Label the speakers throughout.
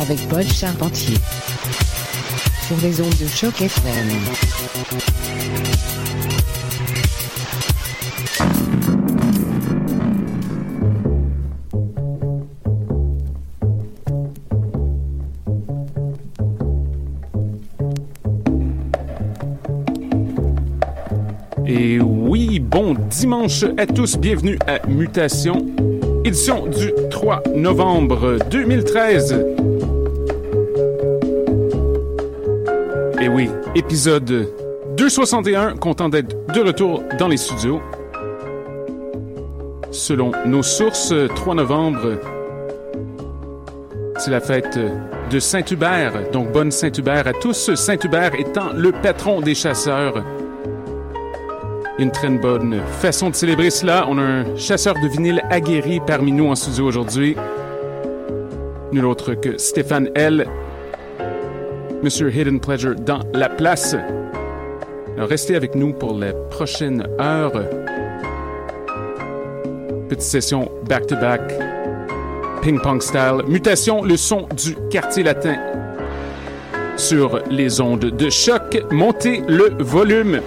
Speaker 1: avec Paul Charpentier. Sur les ondes de choc FM.
Speaker 2: Et oui, bon dimanche à tous, bienvenue à Mutation, édition du 3 novembre 2013. Et oui, épisode 261, content d'être de retour dans les studios. Selon nos sources, 3 novembre, c'est la fête de Saint-Hubert, donc bonne Saint-Hubert à tous, Saint-Hubert étant le patron des chasseurs une très bonne façon de célébrer cela. On a un chasseur de vinyle aguerri parmi nous en studio aujourd'hui. Nul autre que Stéphane L. Monsieur Hidden Pleasure dans la place. Restez avec nous pour les prochaines heures. Petite session back-to-back. Ping-pong style. Mutation, le son du quartier latin. Sur les ondes de choc. Montez le volume.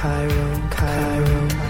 Speaker 3: 开人
Speaker 4: 开人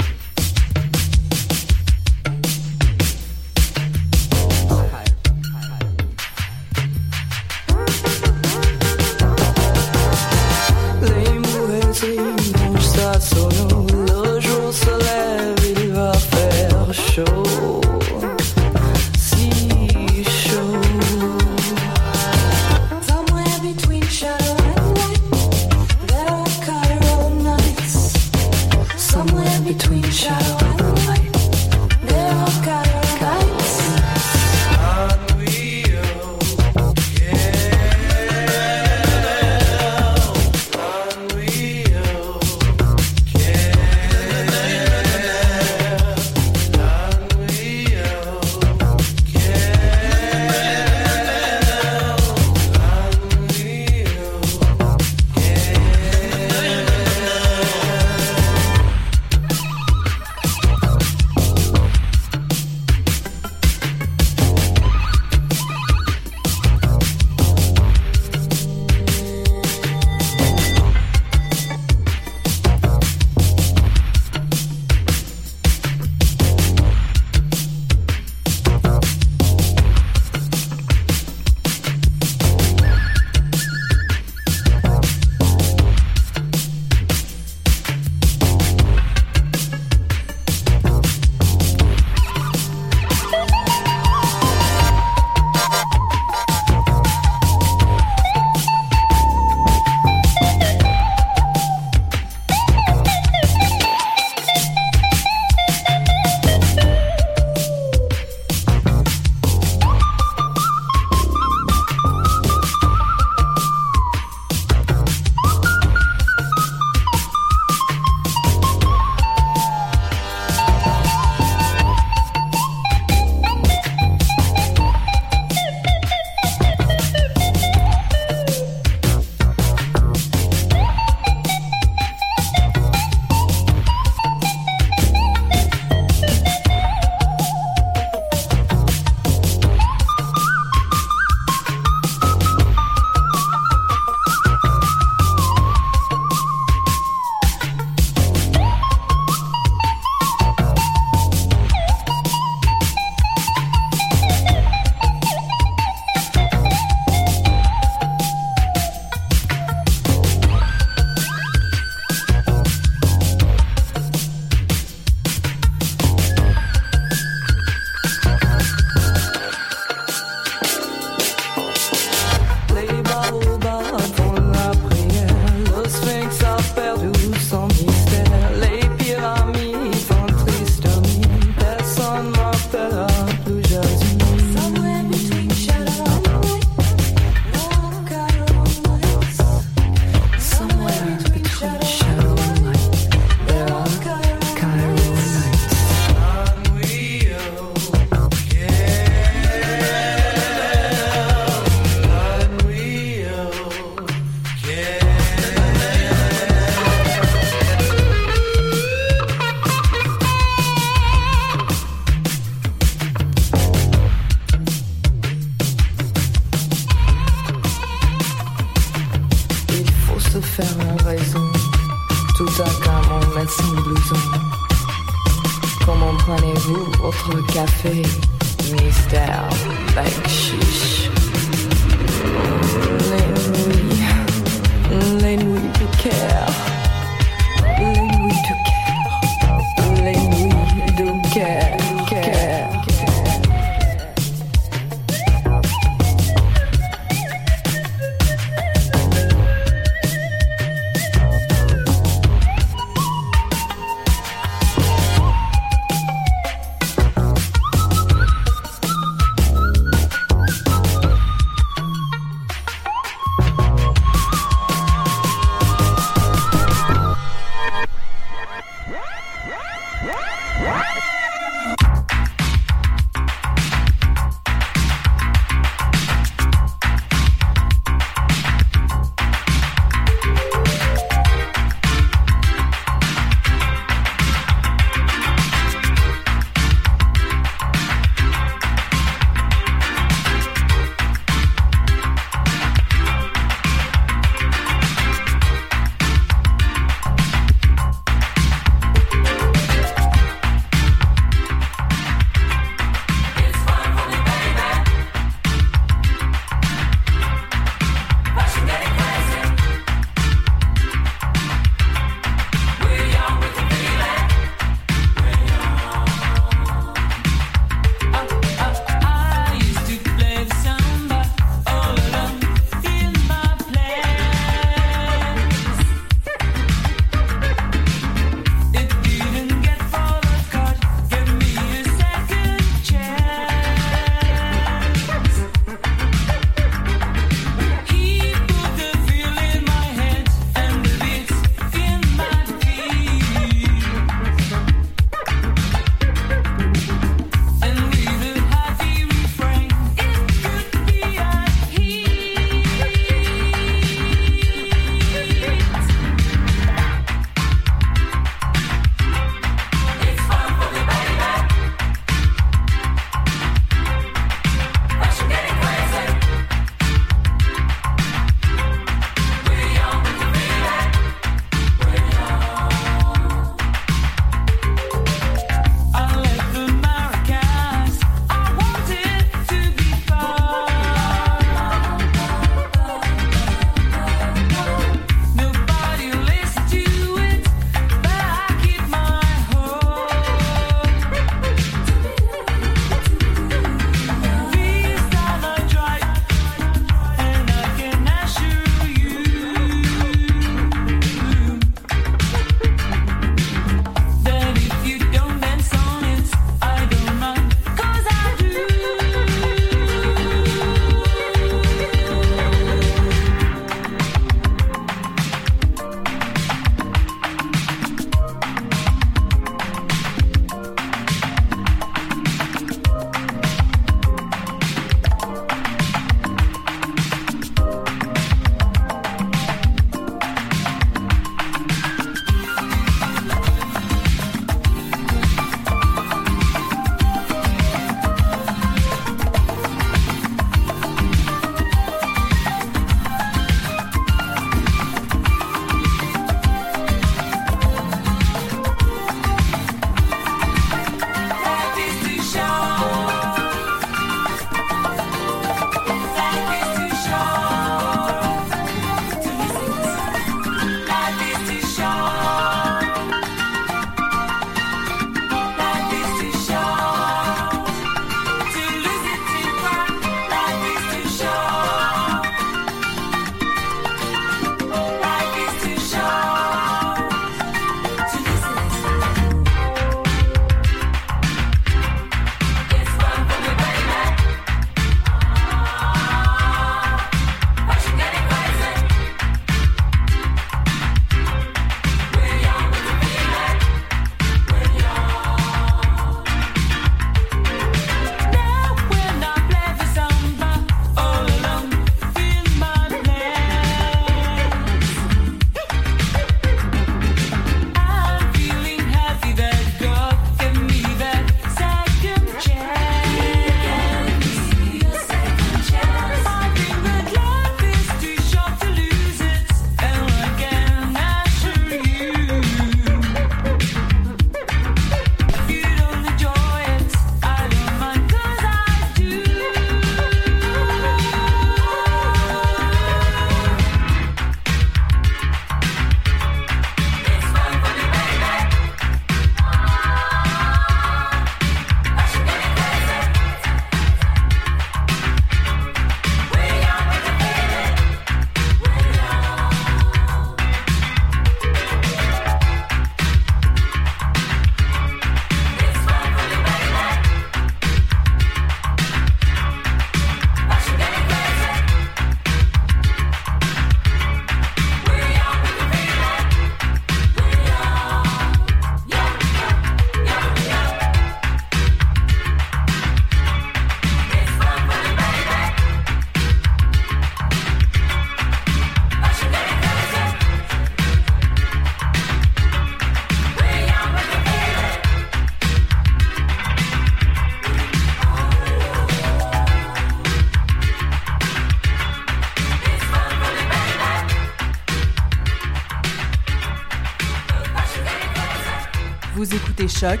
Speaker 4: Choc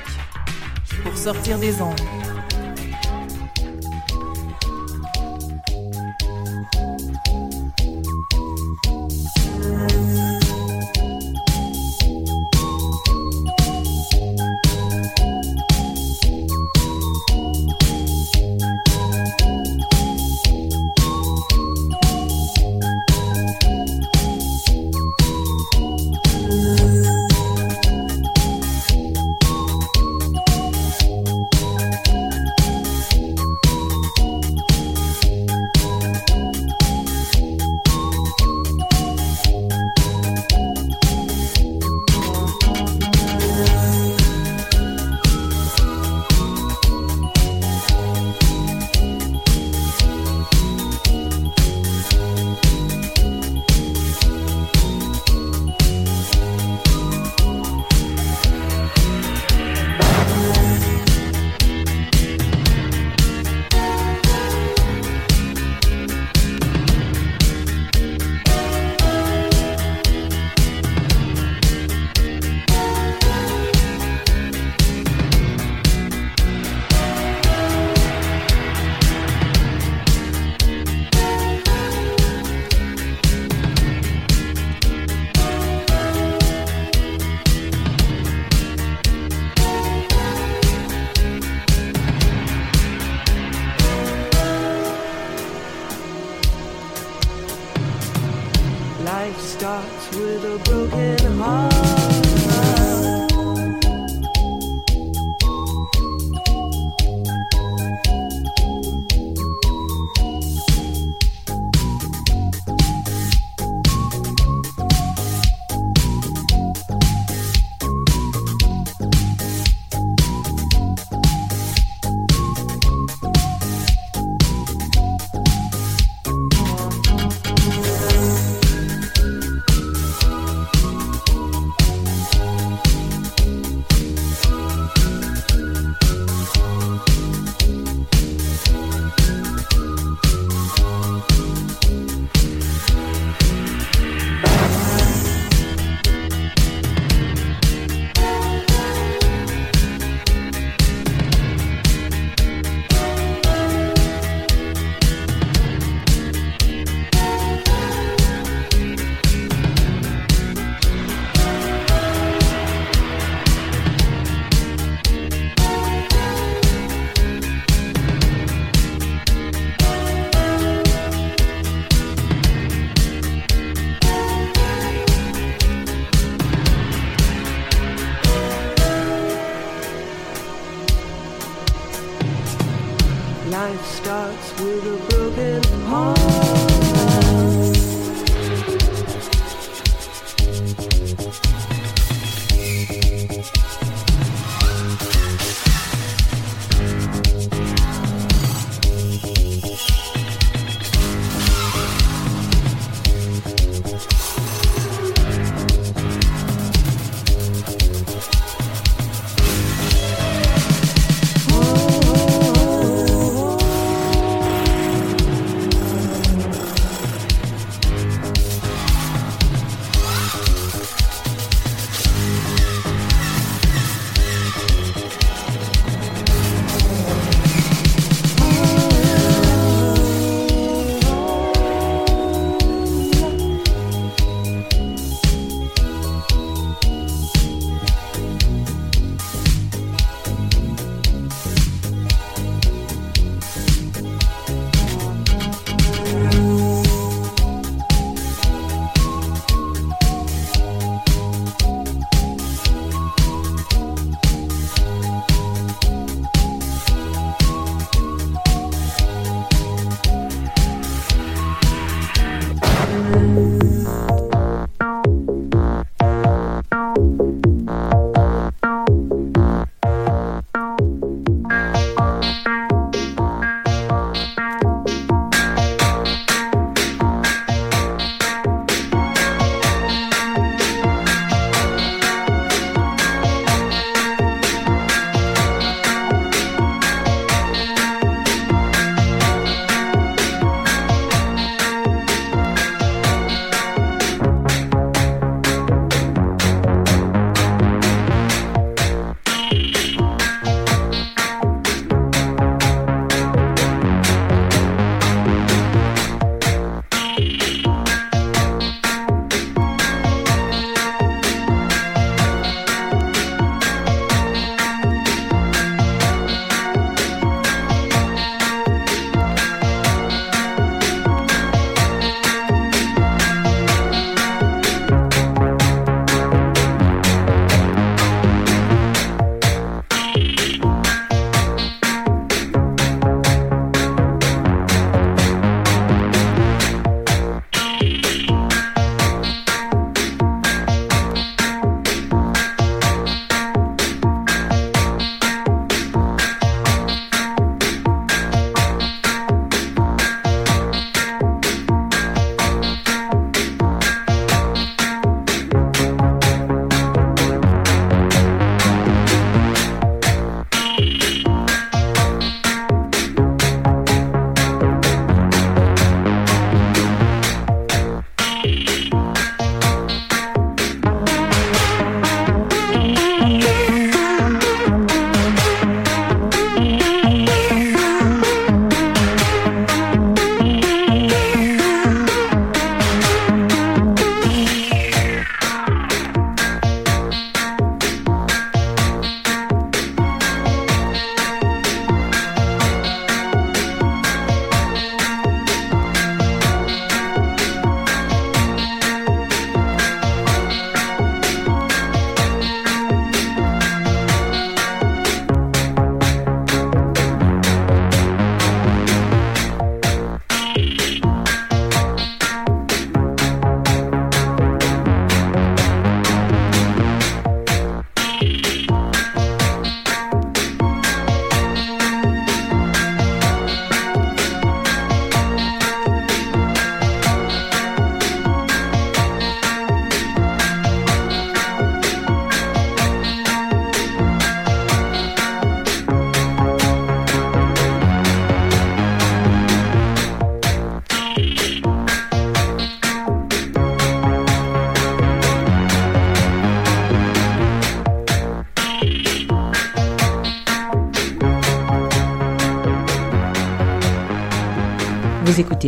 Speaker 4: pour sortir des ondes.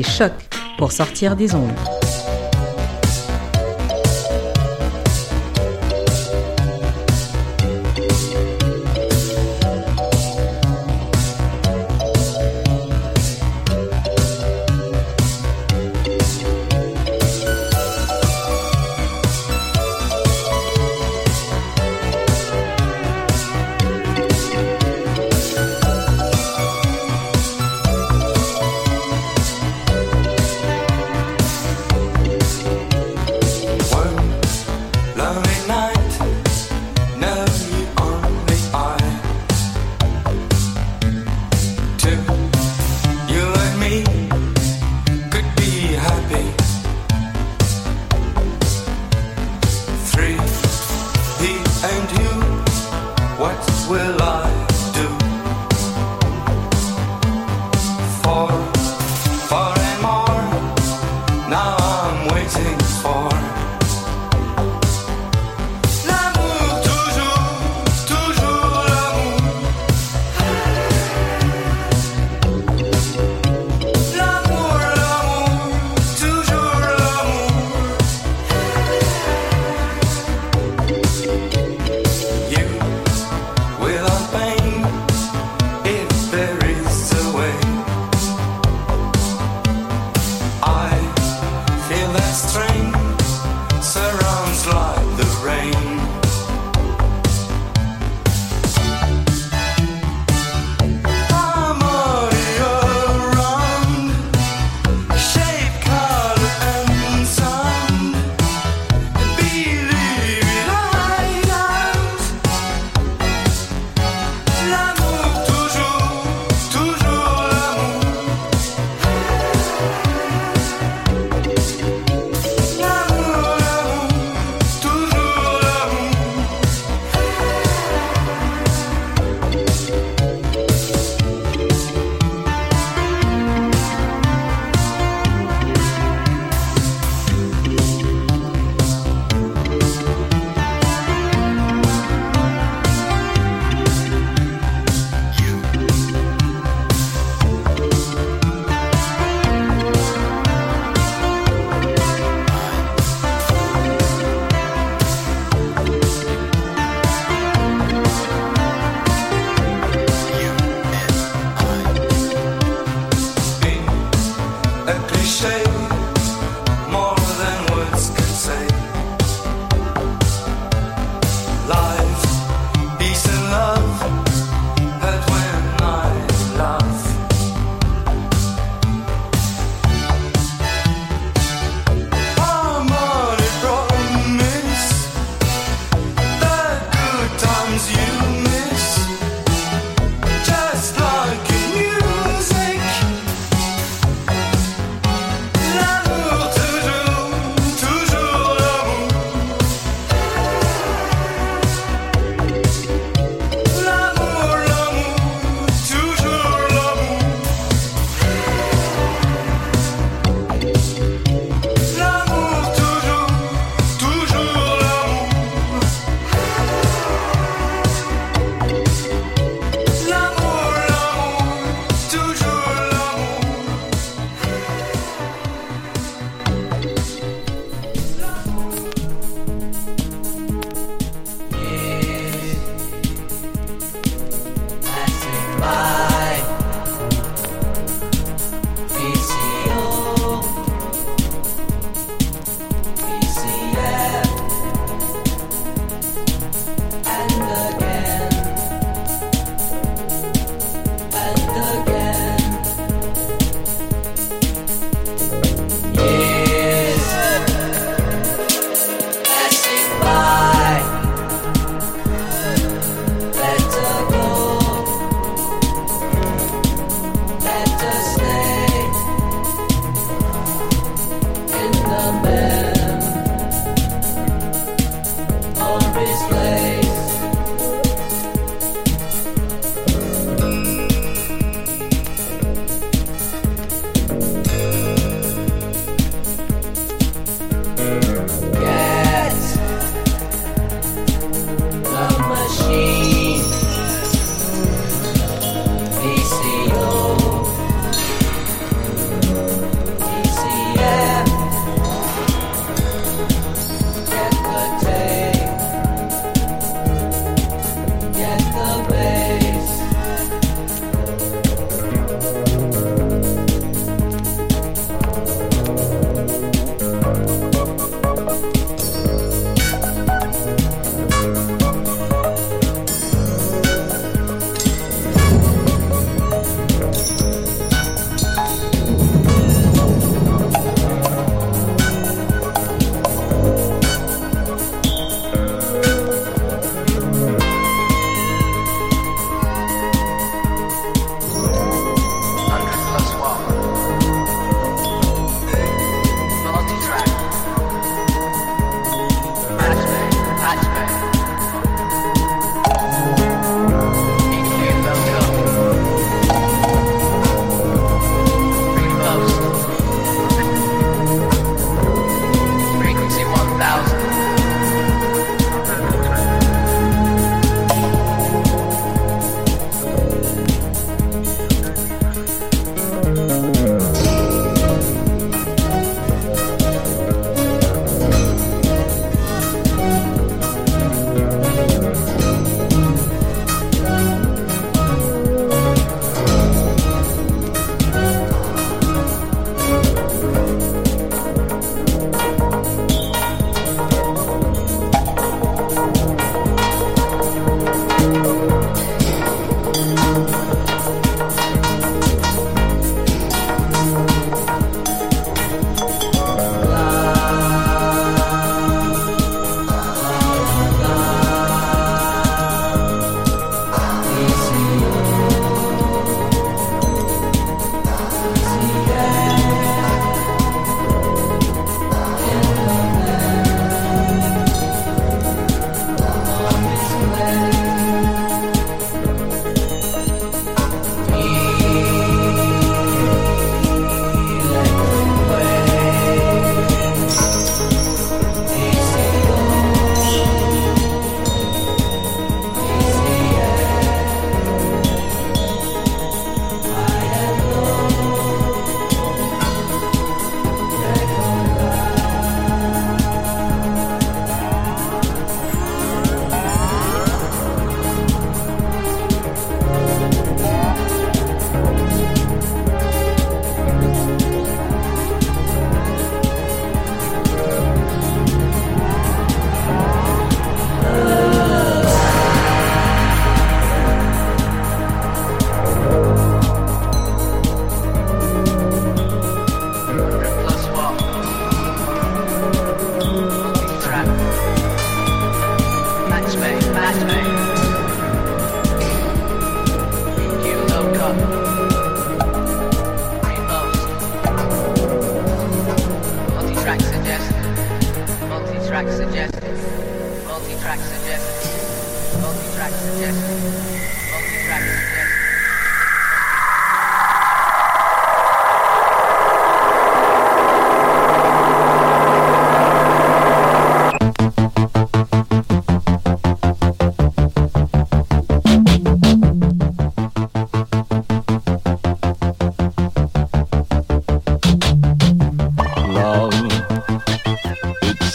Speaker 1: Choc pour sortir des ondes.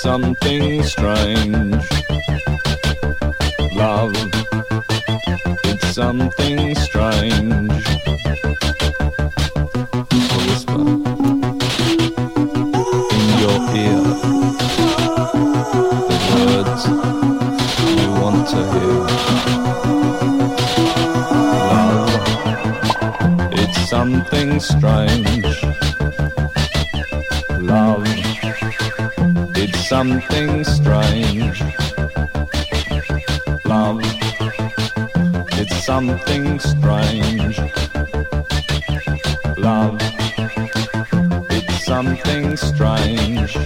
Speaker 5: something strange. Love, it's something strange. A whisper in your ear. The words you want to hear. Love, it's something strange. something strange. Love, it's something strange. Love, it's something strange.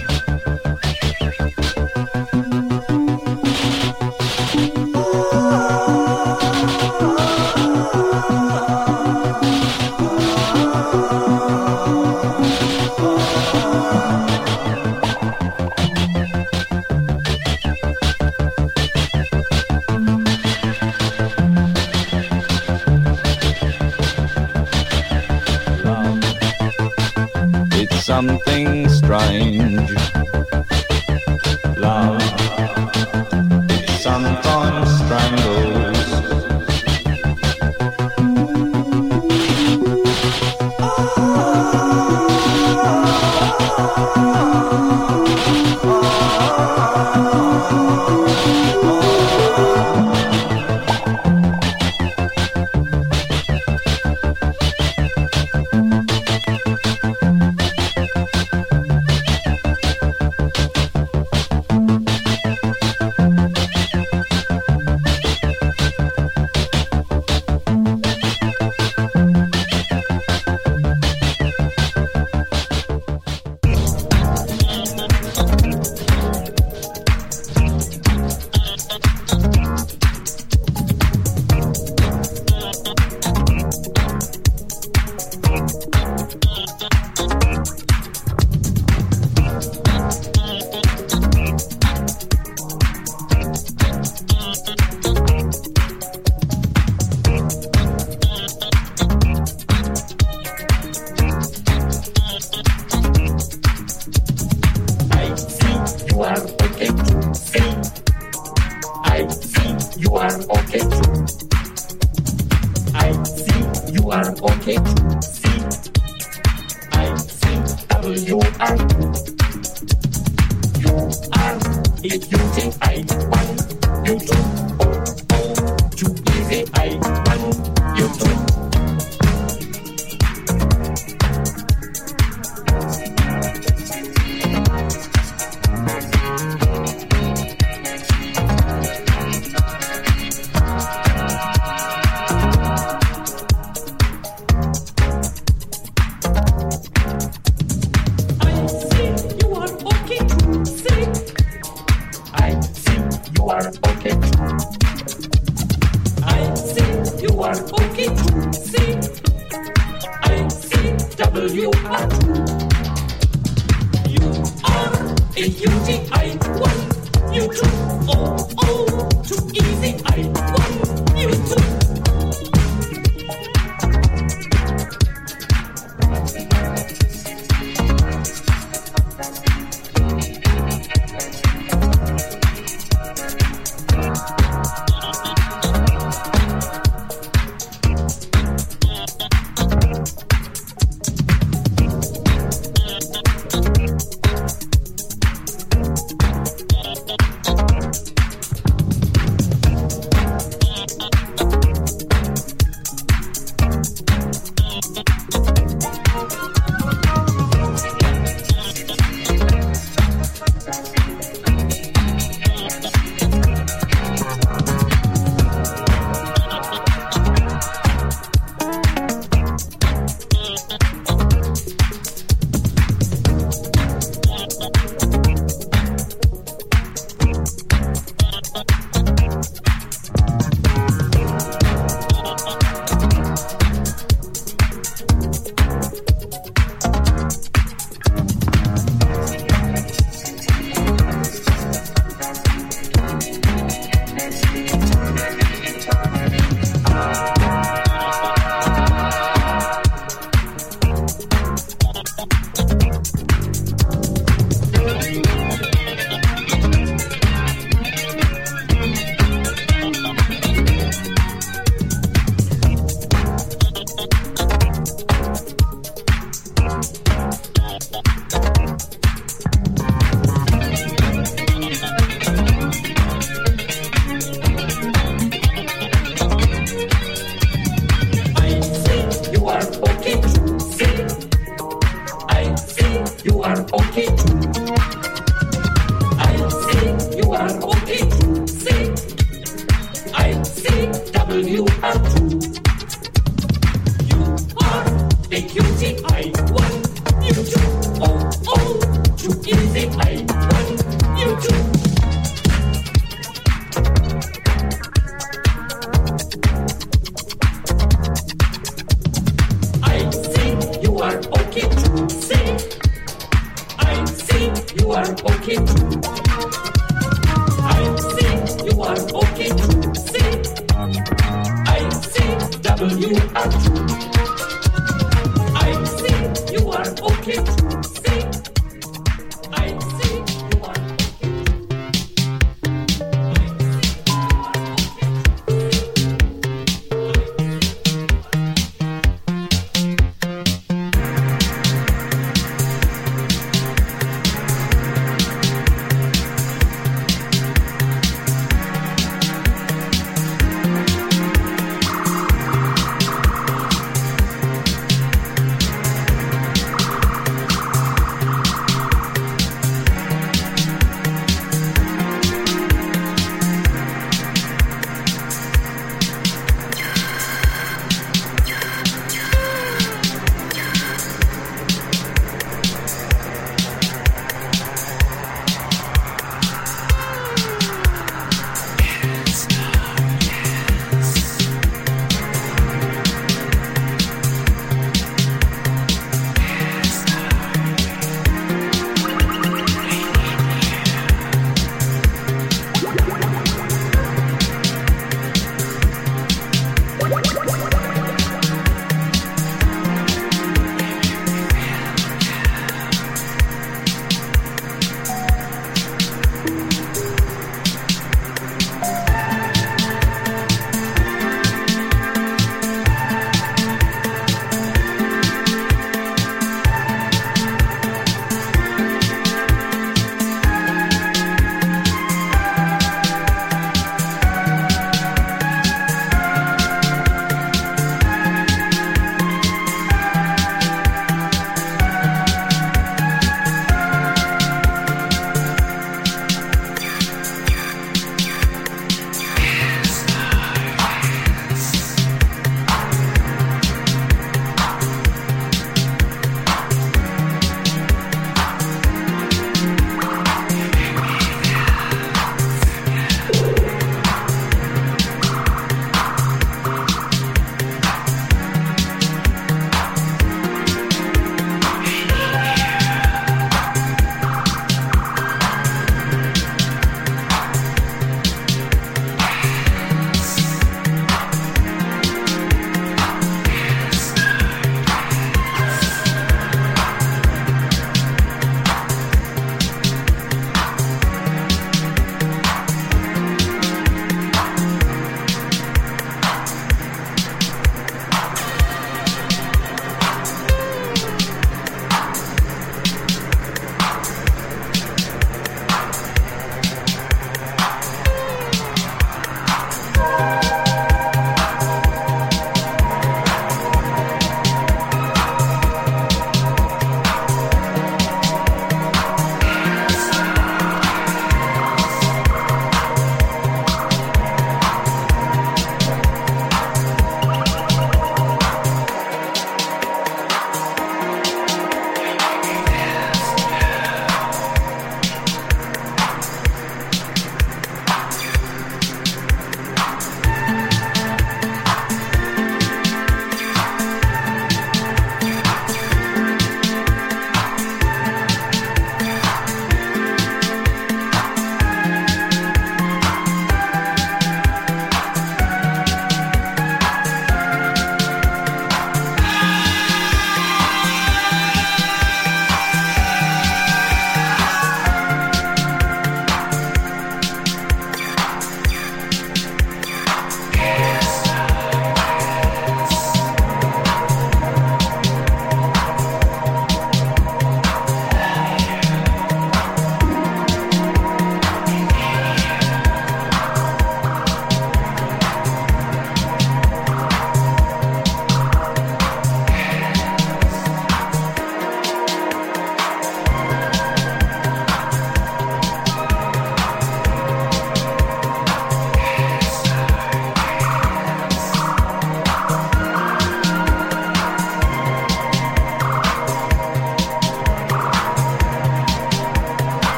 Speaker 5: Easy. I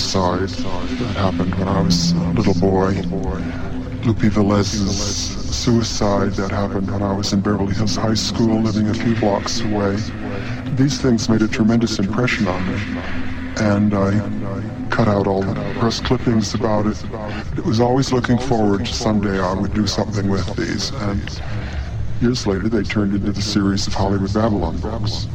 Speaker 6: suicide that happened when I was a little boy. Lupe Velez's suicide that happened when I was in Beverly Hills High School, living a few blocks away. These things made a tremendous impression on me, and I cut out all the press clippings about it. It was always looking forward to someday I would do something with these, and years later they turned into the series of Hollywood Babylon books.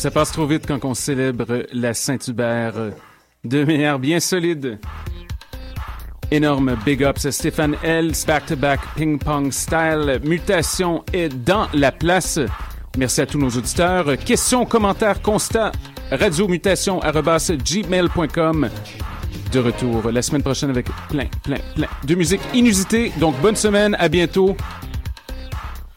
Speaker 2: Ça passe trop vite quand on célèbre la Saint-Hubert de manière bien solide. Énorme big ups à Stéphane L. Back-to-back ping-pong style. Mutation est dans la place. Merci à tous nos auditeurs. Questions, commentaires, constats. radiomutation.gmail.com De retour la semaine prochaine avec plein, plein, plein de musique inusitée. Donc, bonne semaine. À bientôt.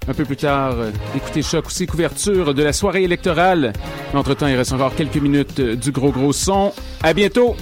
Speaker 2: Un peu plus tard, euh, écoutez Choc aussi, couverture de la soirée électorale. Entre-temps, il reste encore quelques minutes euh, du gros gros son. À bientôt!